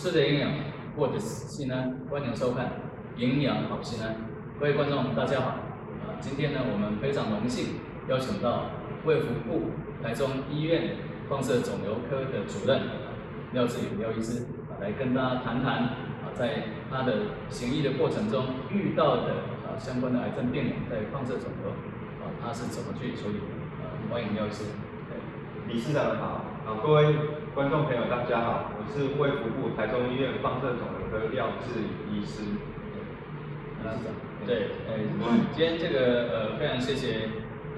吃的营养，过得心安，欢迎收看《营养好心安》。各位观众，大家好。啊，今天呢，我们非常荣幸邀请到卫福部台中医院放射肿瘤科的主任廖志宇廖医师啊，来跟大家谈谈啊，在他的行医的过程中遇到的啊相关的癌症病人在放射肿瘤啊，他是怎么去处理的？啊，欢迎廖医师。李市长好，啊，各位观众朋友大家好，我是卫福部台中医院放射肿瘤科廖志宇医师。对，呃，今天这个呃非常谢谢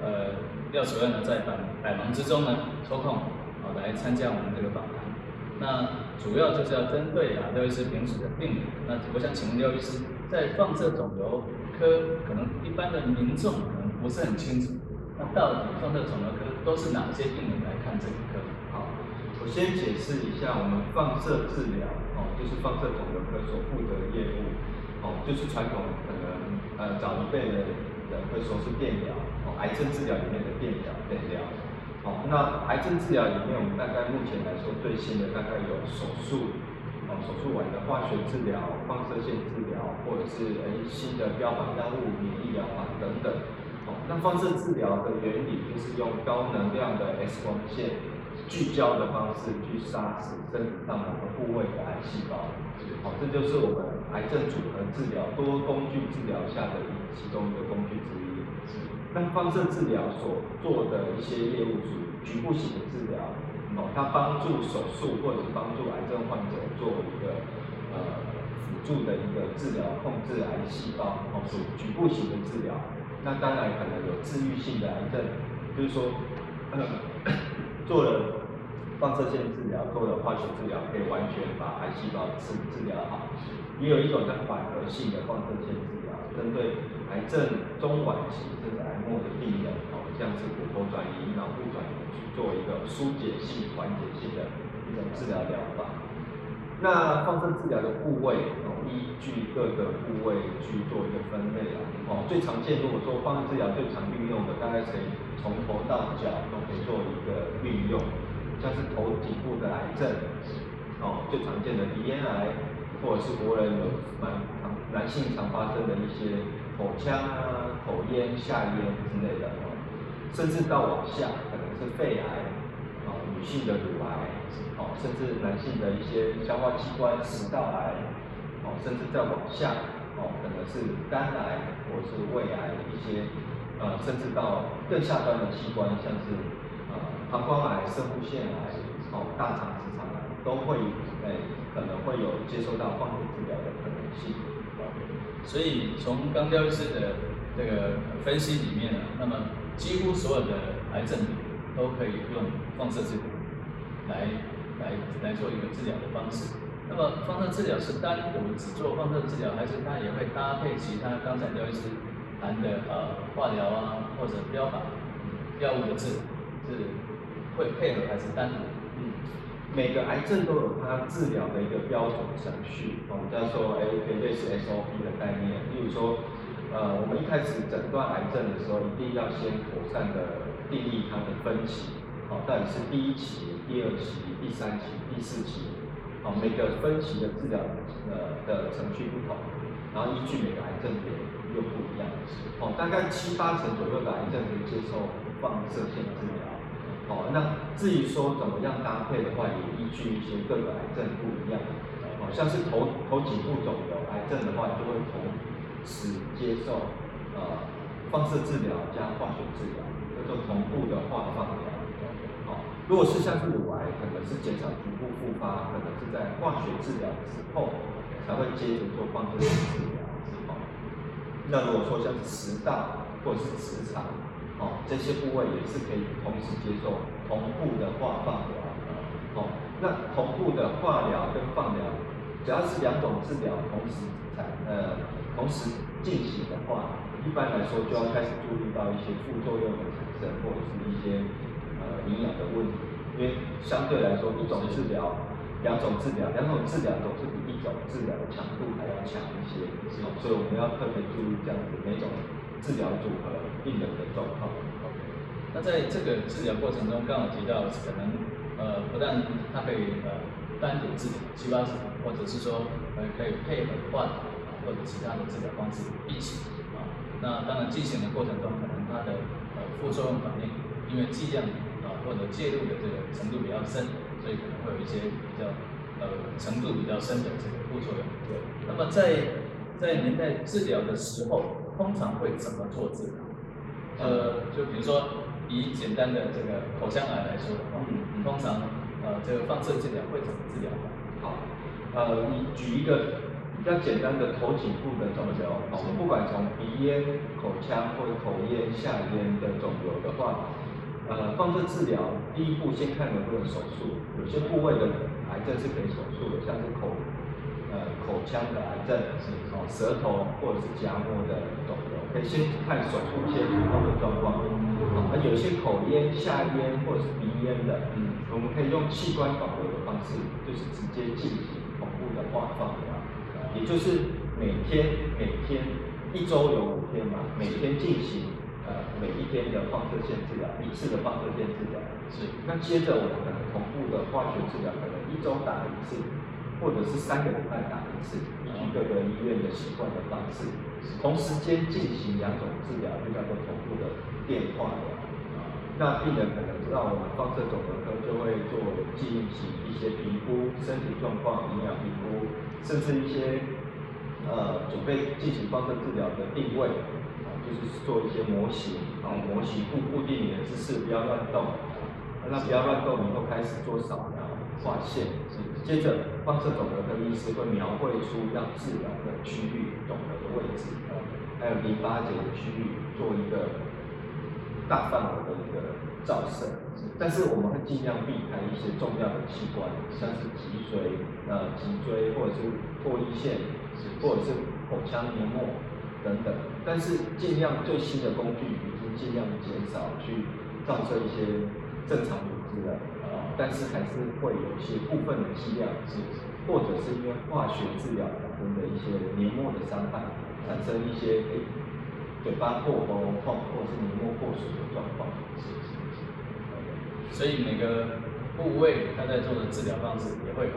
呃廖主任呢在百百忙之中呢抽空啊来参加我们这个访谈。那主要就是要针对啊廖医师平时的病人，那我想请问廖医师，在放射肿瘤科可能一般的民众可能不是很清楚，那到底放射肿瘤科都是哪些病人来看这个科？我先解释一下我们放射治疗哦，就是放射肿瘤科所负责的业务哦，就是传统可能呃早一辈的人会说是电疗哦，癌症治疗里面的电疗电疗。哦，那癌症治疗里面我们大概目前来说最新的大概有手术哦，手术完的化学治疗、放射线治疗，或者是诶新的标靶药物、免疫疗法等等。哦那放射治疗的原理就是用高能量的 X 光线聚焦的方式去杀死身体上某个部位的癌细胞。好，这就是我们癌症组合治疗多工具治疗下的其中一个工具之一。那放射治疗所做的一些业务属于局部型的治疗，哦，它帮助手术或者帮助癌症患者做一个呃辅助的一个治疗，控制癌细胞，哦，属于局部型的治疗。那当然可能有治愈性的癌症，就是说，做了放射线治疗，做了化学治疗，可以完全把癌细胞治治疗好。也有一种叫缓和性的放射线治疗，针对癌症中晚期甚至癌末的病人，哦，像是骨头转移、脑部转移，去做一个疏解性、缓解性的一种治疗疗法。那放射治疗的部位，哦，依据各个部位去做一个分类啊。哦，最常见如果说放射治疗最常运用的，大概可以从头到脚都可以做一个运用，像是头颈部的癌症，哦，最常见的鼻咽癌，或者是国人有蛮常男性常发生的一些口腔啊、口咽、下咽之类的，哦，甚至到往下可能是肺癌，哦，女性的乳。甚至男性的一些消化器官食道癌，哦，甚至再往下，哦，可能是肝癌或是胃癌一些，呃，甚至到更下端的器官，像是呃膀胱癌、肾部腺癌，哦，大肠直肠癌，都会诶可能会有接受到放射治疗的可能性。所以从刚廖医师的这个分析里面呢，那么几乎所有的癌症都可以用放射治疗来。来来做一个治疗的方式。那么放射治疗是单独只做放射治疗，还是它也会搭配其他刚才廖医师谈的呃化疗啊或者标靶药物的治是会配合还是单独？嗯，每个癌症都有它治疗的一个标准程序，我们叫做 A P 类似 SOP 的概念。例如说，呃，我们一开始诊断癌症的时候，一定要先妥善的定义它的分期，好，到底是第一期。第二期、第三期、第四期，好，每个分期的治疗呃的程序不同，然后依据每个癌症点又不一样，哦，大概七八成左右的癌症可以接受放射线治疗，哦，那至于说怎么样搭配的话，也依据一些各个癌症不一样，哦，像是头头颈部肿瘤癌症的话，就会同时接受呃放射治疗加化学治疗，叫做同步的化放疗。如果是像是乳癌，可能是减少局部复发，可能是在化学治疗之后才会接着做放射性治疗。好，那如果说像是食道或者是直肠，哦，这些部位也是可以同时接受同步的化放疗。哦，那同步的化疗跟放疗，只要是两种治疗同时产呃同时进行的话，一般来说就要开始注意到一些副作用的产生，或者是一些。营养的问题，因为相对来说，一种治疗、两种治疗、两种治疗总是比一种治疗的强度还要强一些，所以我们要特别注意这样子每种治疗组合病人的状况。那在这个治疗过程中，刚好提到可能呃，不但它可以呃单独治疗七八十，或者是说呃可以配合化疗啊或者其他的治疗方式一起啊。那当然进行的过程中，可能它的呃副作用反应，因为剂量或者介入的这个程度比较深，所以可能会有一些比较呃程度比较深的这个副作用。对。那么在在您在治疗的时候，通常会怎么做治疗？呃，就比如说以简单的这个口腔癌来说的话，通常呃这个放射治疗会怎么治疗？好，呃，你举一个比较简单的头颈部的肿瘤，哦，不管从鼻咽、口腔或者口咽、下咽的肿瘤的话，呃，放射治疗第一步先看能不能手术，有些部位的癌症是可以手术的，像是口。呃，口腔的癌症是哦，舌头或者是颊膜的肿瘤，可以先看手术先普通的状况。啊，有些口咽、下咽或者是鼻咽的，嗯，我们可以用器官保留的方式，就是直接进行同步的化放疗，也就是每天每天一周有五天嘛，每天进行每一天的放射线治疗，一次的放射线治疗。是，那接着我们可能同步的化学治疗，可能一周打一次。或者是三个礼拜打一次，依据各个医院的习惯的方式，同时间进行两种治疗，就叫做同步的电化疗。那病人可能让我们放射肿瘤科就会做进行一些评估，身体状况、营养评估，甚至一些呃准备进行放射治疗的定位，就是做一些模型，然后，模型固固定你的姿势，不要乱动，那不要乱动以后开始做扫描、画线。接着，放射肿瘤的医师会描绘出要治疗的区域、肿瘤的位置，还有淋巴结的区域，做一个大范围的一个照射。但是我们会尽量避开一些重要的器官，像是脊髓、呃脊椎，或者是唾液腺，或者是口腔黏膜等等。但是尽量最新的工具已经尽量减少去照射一些正常组织的。但是还是会有一些部分的剂量是，或者是因为化学治疗产生的一些黏膜的伤害，产生一些嘴巴破喉咙痛或者是黏膜破损的状况。是是是。所以每个部位他在做的治疗方式也会有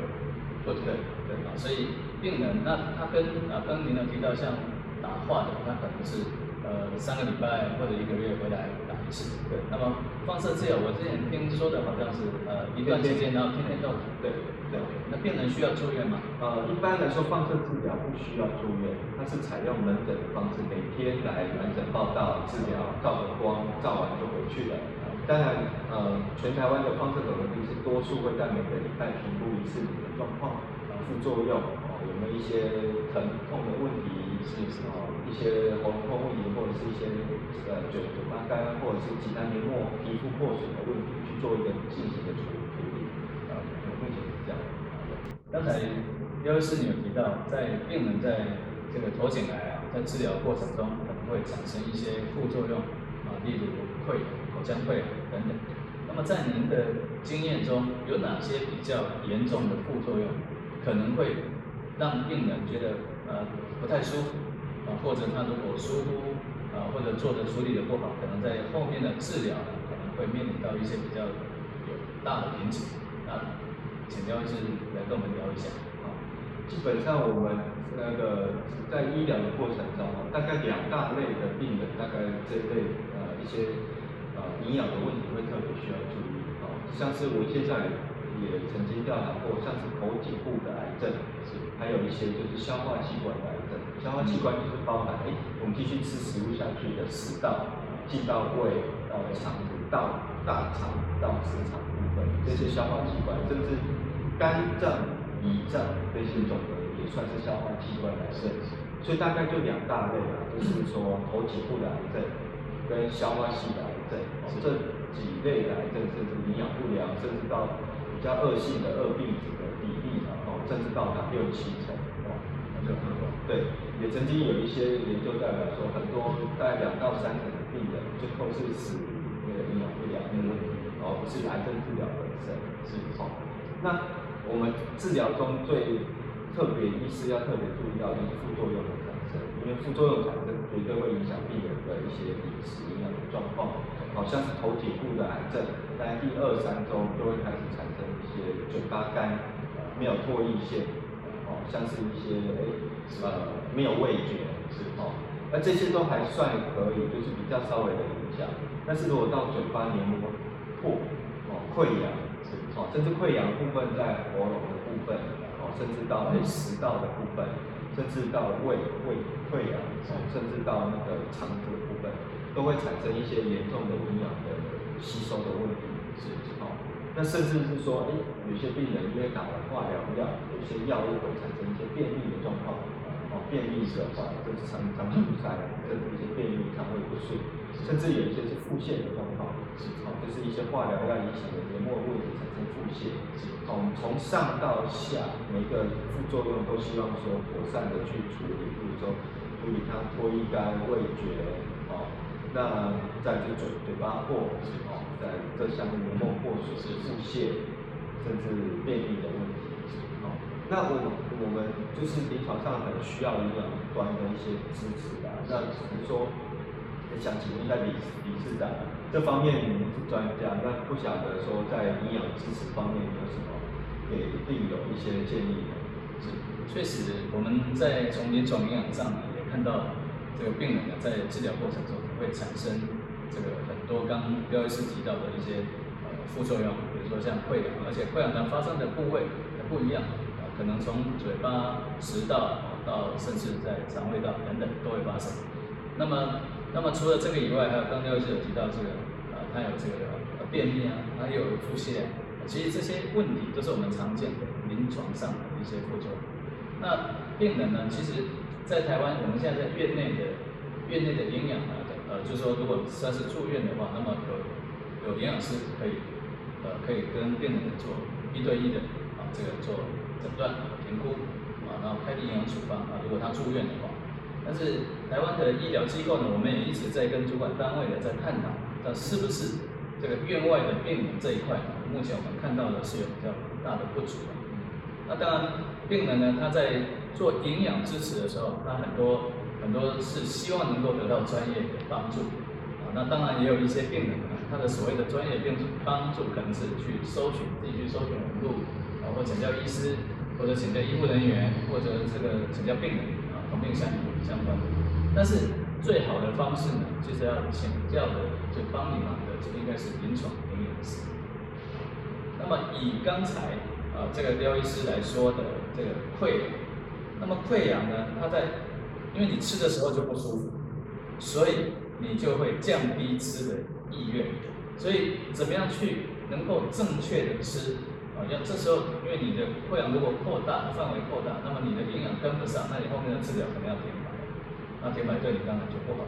不同。对对啊，所以病人那他跟啊刚您有提到像打化疗，那可能是呃三个礼拜或者一个月回来。打一次，对。那么放射治疗，我之前听说的好像是，呃，一段时间然后天天都，对，对。那病人需要住院吗？呃，一般来说放射治疗不需要住院，它是采用门诊的方式，每天来门诊报道治疗，照个光，照完就回去了。当然，呃，全台湾的放射肿瘤病是多数会在每个礼拜评估一次你的状况，副作用，有没有一些疼痛的问题，是什么？一些喉咙痛问题，或者是一些呃嘴嘴巴干，或者是其他黏膜皮肤破损的问题，去做一个进行的处处理。啊，目前是这样。刚才药师你有提到，在病人在这个头颈癌啊，在治疗过程中可能会产生一些副作用啊，例如溃口腔溃等等。那么在您的经验中，有哪些比较严重的副作用，可能会让病人觉得呃不太舒服？啊，或者他如果疏忽，啊，或者做的处理的不好，可能在后面的治疗呢，可能会面临到一些比较有大的瓶颈。啊，请廖医师来跟我们聊一下。啊，基本上我们那个在医疗的过程中啊，大概两大类的病人，大概这类呃一些呃营养的问题会特别需要注意。啊，像是我现在也曾经调查过，像是口颈部的癌症，是还有一些就是消化器官的癌症。消化器官就是包含，哎，我们继续吃食物下去的食道，进到胃，到了肠子，到大肠，到直肠部分，这些消化器官，甚至肝脏、胰脏这些肿瘤也算是消化器官来设置。所以大概就两大类啊，就是说头颈部的癌症跟消化系的癌症，这几类的癌症，甚至营养不良，甚至到较恶性的恶病子的比例呢，哦，甚至到达六七成，哦，那就很多。对。也曾经有一些研究代表说，很多大概两到三成的病人最后是死于那个营养不良的问题，而不是癌症治疗本身是好。那我们治疗中最特别医师要特别注意到就是副作用，因为副作用产生绝对会影响病人的一些饮食营养的状况。好像是头颈部的癌症，在第二三周就会开始产生一些嘴巴干、没有唾液腺，哦，像是一些诶呃没有味觉，是哦，那这些都还算可以，就是比较稍微的影响。但是如果到嘴巴黏膜破，哦溃疡，是哦，甚至溃疡部分在喉咙的部分，哦，甚至到哎食道的部分，甚至到胃胃溃疡，甚至到那个肠子的部分，都会产生一些严重的营养的吸收的问题，是哦。那甚至是说，哎，有些病人因为打了化疗药，有些药物会产生一些便秘的状况，哦，便秘的话，就是常常出在甚至一些便秘、肠胃不顺，甚至有一些是腹泻的状况，好，就是一些化疗药影响的黏膜问题产生腹泻，好，我们，从上到下每个副作用都希望说妥善的去处理，比如说处理它脱衣干、味觉，哦，那再就嘴嘴巴破，哦。在这项黏膜破损、腹泻，甚至便秘的问题，好，那我我们就是临床上很需要营养端的一些支持的。那只能说，想请问一下李李市长，这方面您是专家，那不晓得说在营养支持方面有什么给病友一些建议呢？是，确实我们在从临床营养上也看到，这个病人呢在治疗过程中会产生。这个很多刚廖医师提到的一些呃副作用，比如说像溃疡，而且溃疡呢发生的部位还不一样，可能从嘴巴、食道到甚至在肠胃道等等都会发生。那么，那么除了这个以外，还有刚廖医师有提到这个，呃，他有这个呃便秘啊，他有腹泻，其实这些问题都是我们常见的临床上的一些副作用。那病人呢，其实，在台湾我们现在在院内的院内的营养呢。呃，就是说，如果算是住院的话，那么有有营养师可以，呃，可以跟病人做一对一的啊，这个做诊断、评估啊，然后开立营养处方啊。如果他住院的话，但是台湾的医疗机构呢，我们也一直在跟主管单位呢在探讨，那是不是这个院外的病人这一块，目前我们看到的是有比较大的不足。那当然，病人呢，他在做营养支持的时候，他很多。很多是希望能够得到专业的帮助，啊，那当然也有一些病人呢，他的所谓的专业病帮助可能是去搜寻，自己去搜寻网络，啊，或请教医师，或者请教医护人员，或者这个请教病人，啊，同病相相关的。但是最好的方式呢，就是要请教的，就帮你忙的，就应该是临床营养师。那么以刚才啊这个廖医师来说的这个溃疡，那么溃疡呢，它在因为你吃的时候就不舒服，所以你就会降低吃的意愿。所以怎么样去能够正确的吃啊？要这时候，因为你的溃疡如果扩大范围扩大，那么你的营养跟不上，那你后面的治疗可能要填白，那填白对你当然就不好。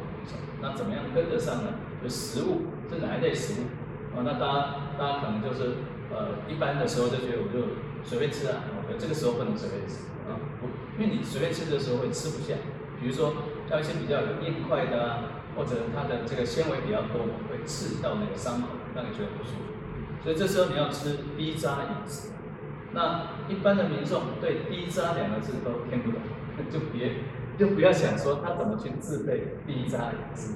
那怎么样跟得上呢？就食物是哪一类食物啊？那大家大家可能就是呃一般的时候就觉得我就随便吃啊，我这个时候不能随便吃啊，不，因为你随便吃的时候会吃不下。比如说，要一些比较硬块的啊，或者它的这个纤维比较多，会刺到那个伤口，让你觉得不舒服。所以这时候你要吃低渣饮食。那一般的民众对低渣两个字都听不懂，就别就不要想说他怎么去自备低渣饮食。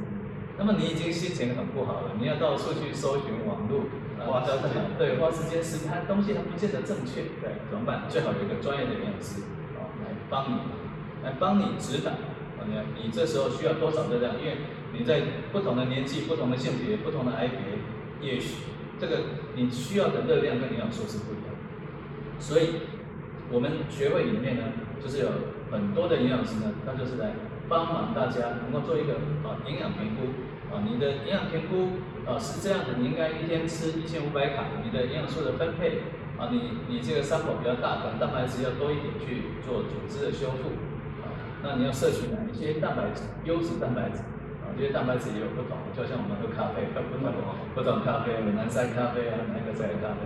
那么你已经心情很不好了，你要到处去搜寻网络，花时间，对，花时间是它东西它不见得正确，对，怎么办？最好有一个专业的营养师哦来帮你，来帮你指导。你你这时候需要多少热量？因为你在不同的年纪、不同的性别、不同的癌别，也许这个你需要的热量跟营养素是不一样。所以，我们学会里面呢，就是有很多的营养师呢，他就是来帮忙大家能够做一个啊营养评估啊。你的营养评估啊是这样的，你应该一天吃一千五百卡，你的营养素的分配啊，你你这个伤口比较大，可能蛋白质要多一点去做组织的修复啊。那你要摄取哪一些蛋白质？优质蛋白质因为蛋白质也有不同，就像我们喝咖啡，喝不同不同咖啡，南山咖啡啊，哪个在咖啡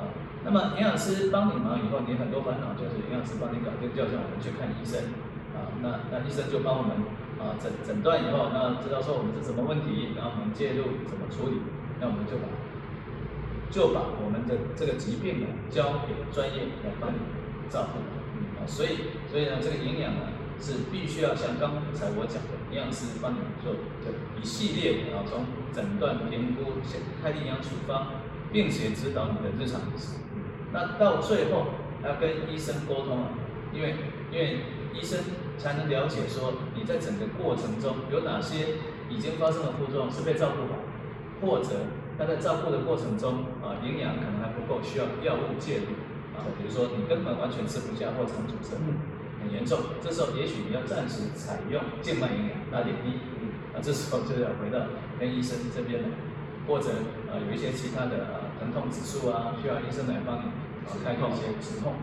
啊？那么营养师帮你忙以后，你很多烦恼就是营养师帮你搞定，就像我们去看医生啊，那那医生就帮我们啊诊诊断以后，那知道说我们是什么问题，然后我们介入怎么处理，那我们就把就把我们的这个疾病呢交给专业来帮你照顾啊，所以所以呢这个营养呢。是必须要像刚才我讲的营养师帮你做这一系列啊，从诊断、评估、开立营养处方，并且指导你的日常饮食。那到最后，要跟医生沟通啊，因为因为医生才能了解说你在整个过程中有哪些已经发生的副作用是被照顾好，或者他在照顾的过程中啊营养可能还不够，需要药物介入啊，比如说你根本完全吃不下或肠阻塞很严重，这时候也许你要暂时采用静脉营养打点滴，那这时候就要回到跟医生这边了，或者呃有一些其他的疼痛指数啊，需要医生来帮你啊开一些止痛，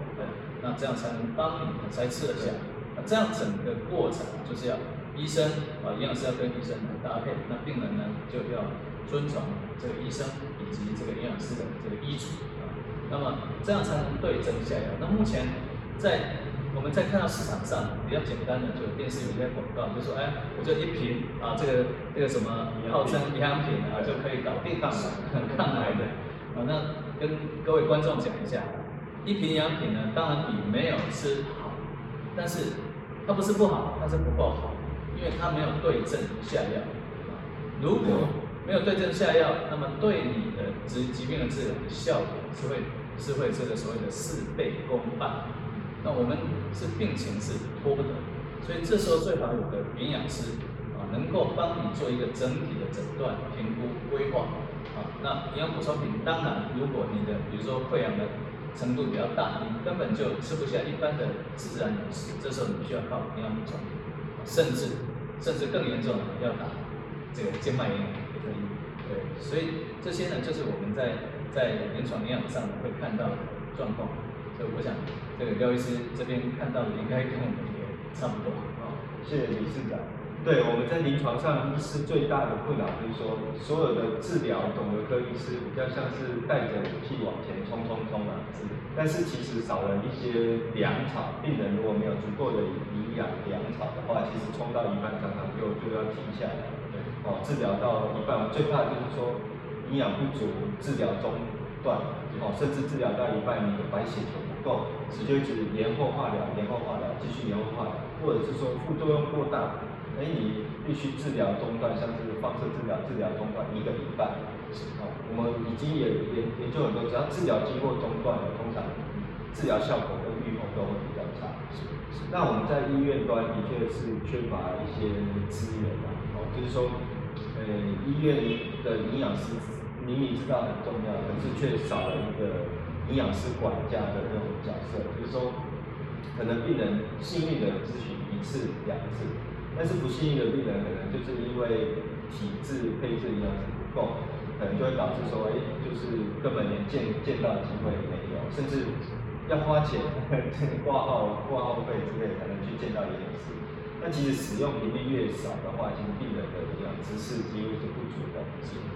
那这样才能帮你才吃得下。那这样整个过程就是要医生啊营养师要跟医生来搭配，那病人呢就要遵从这个医生以及这个营养师的这个医嘱啊，那么这样才能对症下药。那目前在我们在看到市场上比较简单的，就电视有些广告，就说哎，我就一瓶啊，这个这个什么号称营养品啊，就可以搞定抗抗癌的啊。那跟各位观众讲一下，一瓶营养品呢，当然比没有吃好，但是它不是不好，它是不够好，因为它没有对症下药。如果没有对症下药，那么对你的疾疾病的治疗的效果是会是会这个所谓的事倍功半。那我们是病情是拖不得，所以这时候最好有个营养师啊，能够帮你做一个整体的诊断、评估、规划啊。那营养补充品，当然如果你的比如说溃疡的程度比较大，你根本就吃不下一般的自然饮食，这时候你需要靠营养补充，甚至甚至更严重要打这个静脉营养也可以。对，所以这些呢，就是我们在在临床营养上会看到的状况。所以我想，对廖医师这边看到的应该跟我们也差不多。好，谢谢理事长。对，我们在临床上，医师最大的困扰就是说，所有的治疗，肿瘤科医师比较像是带着武器往前冲冲冲啊，是。但是其实少了一些粮草，病人如果没有足够的营养粮草的话，其实冲到一半常常就就要停下来。对。哦，治疗到一半，最怕就是说营养不足，治疗中断，哦，甚至治疗到一半，你的白血球。够，直接指延后化疗，延后化疗，继续延后化疗，或者是说副作用过大，哎，你必须治疗中断，像是放射治疗，治疗中断一个礼拜。哦，我们已经也研研究很多，只要治疗经过中断的，通常治疗效果跟预后都会比较差。是是。那我们在医院端的确是缺乏一些资源啊，哦，就是说，呃，医院的营养师明明知道很重要，可是却少了一个。营养师管家的那种角色，就是说，可能病人幸运的咨询一次两次，但是不幸运的病人可能就是因为体质配置营养师不够，可能就会导致说，哎，就是根本连见见到的机会没有，甚至要花钱挂号挂号费之类才能去见到营养师。那其实使用频率越少的话，其实病人的营养知识几乎是不足的，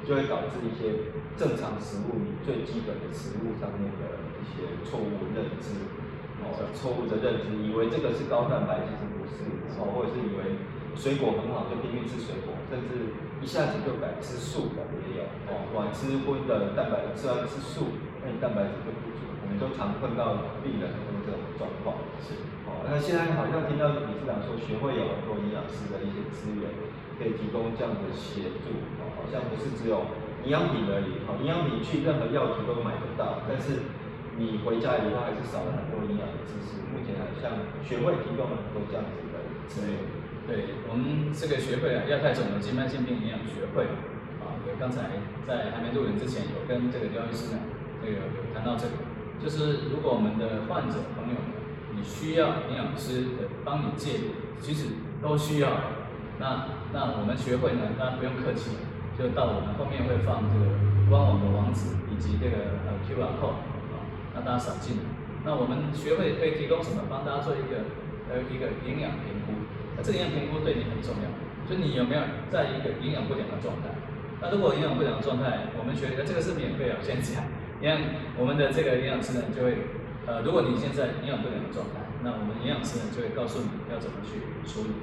就会导致一些正常食物你最基本的食物上面的一些错误认知，哦，错误的认知，以为这个是高蛋白，其实不是，哦，或者是以为水果很好就拼命吃水果，甚至一下子就改吃素的也有，哦，晚吃荤的蛋白吃完吃素，那你蛋白质就不足，我们都常碰到病人有这种状况，是。哦那现在好像听到理事长说，学会有很多营养师的一些资源，可以提供这样的协助，好像不是只有营养品而已，好，营养品去任何药局都买得到，但是你回家以后还是少了很多营养的知识。目前好像学会提供了很多这样子的资源。对，我们这个学会啊，亚太肿瘤静脉性病营养学会，啊，刚才在还没录影之前，有跟这个廖医师呢，这个有谈到这个，就是如果我们的患者朋友。你需要营养师的帮你介入，其实都需要。那那我们学会呢，大家不用客气，就到我们后面会放这个官网的网址以及这个呃 QR code 啊，让大家扫进来。那我们学会可以提供什么？帮大家做一个呃一个营养评估。那这个营养评估对你很重要，就你有没有在一个营养不良的状态？那如果营养不良状态，我们学这个是免费啊，先讲。你看我们的这个营养师呢，就会。呃，如果你现在营养不良的状态，那我们营养师呢就会告诉你要怎么去处理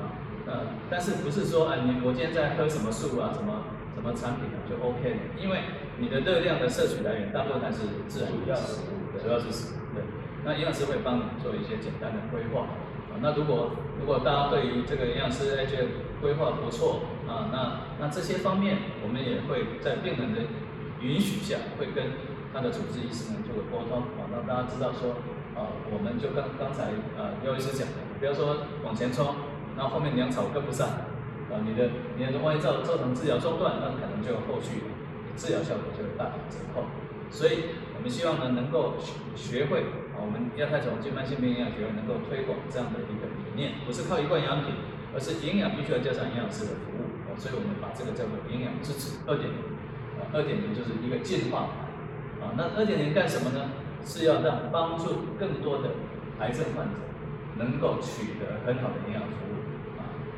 啊。呃，但是不是说啊，你我今天在喝什么素啊，什么什么产品啊就 OK 了？因为你的热量的摄取来源大部分还是自然食物，主要是食物。对，那营养师会帮你做一些简单的规划啊。那如果如果大家对于这个营养师哎觉得规划不错啊，那那这些方面我们也会在病人的允许下会跟。他的主治医师呢做个沟通，啊，让大家知道说，啊，我们就刚刚才呃廖医师讲的，不要说往前冲，然后后面粮草跟不上，啊，你的你的万一造造成治疗中断，那可能就后续治疗效果就大打折扣。所以我们希望呢，能够学学会啊，我们亚太总经慢性病营养学会能够推广这样的一个理念，不是靠一罐营养品，而是营养必须要加上营养师的服务。哦，所以我们把这个叫做营养支持二点零。啊，二点零就是一个进化。啊，那二点零干什么呢？是要让帮助更多的癌症患者能够取得很好的营养服务。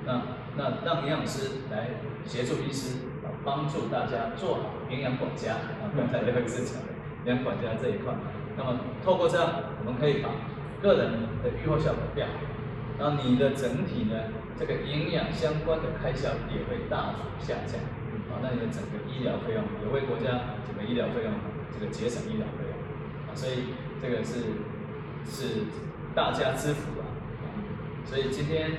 啊，那那让营养师来协助医师啊，帮助大家做好营养管家。啊，刚才刘医师讲的营养管家这一块。那么透过这样，我们可以把个人的预后效果变好，然后你的整体呢，这个营养相关的开销也会大幅下降。啊，那你的整个医疗费用也为国家整个医疗费用这个节省医疗费用，啊，所以这个是是大家之福啊。所以今天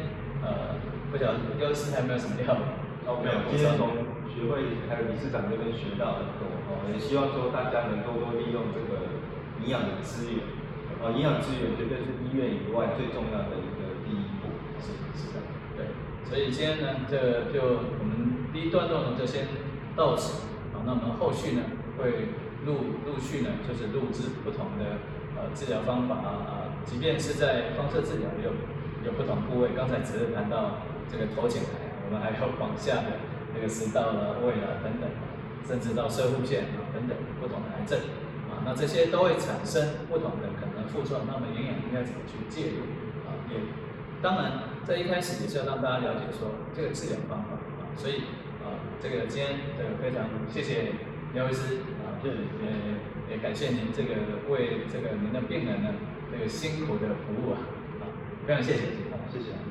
呃，不晓得刘师还没有什么要？哦，没有，今天从学会还有理事长这边学到很多哦，也希望说大家能多多利用这个营养的资源，哦，营养资源绝对是医院以外最重要的一个第一步，是是的，对。所以今天呢，这就我们第一段落呢就先到此啊。那我们后续呢会陆陆续呢就是录制不同的呃治疗方法啊，即便是在放射治疗有有不同部位。刚才只是谈到这个头颈癌，我们还有往下的那个食道了、胃了等等，甚至到射护腺啊等等不同的癌症啊。那这些都会产生不同的可能副作用，那么营养应该怎么去介入啊？也当然。在一开始也是要让大家了解说这个治疗方法啊，所以啊，这个今天这个非常谢谢廖医师啊，也也感谢您这个为这个您的病人呢这个辛苦的服务啊，啊，非常谢谢，谢谢，谢谢。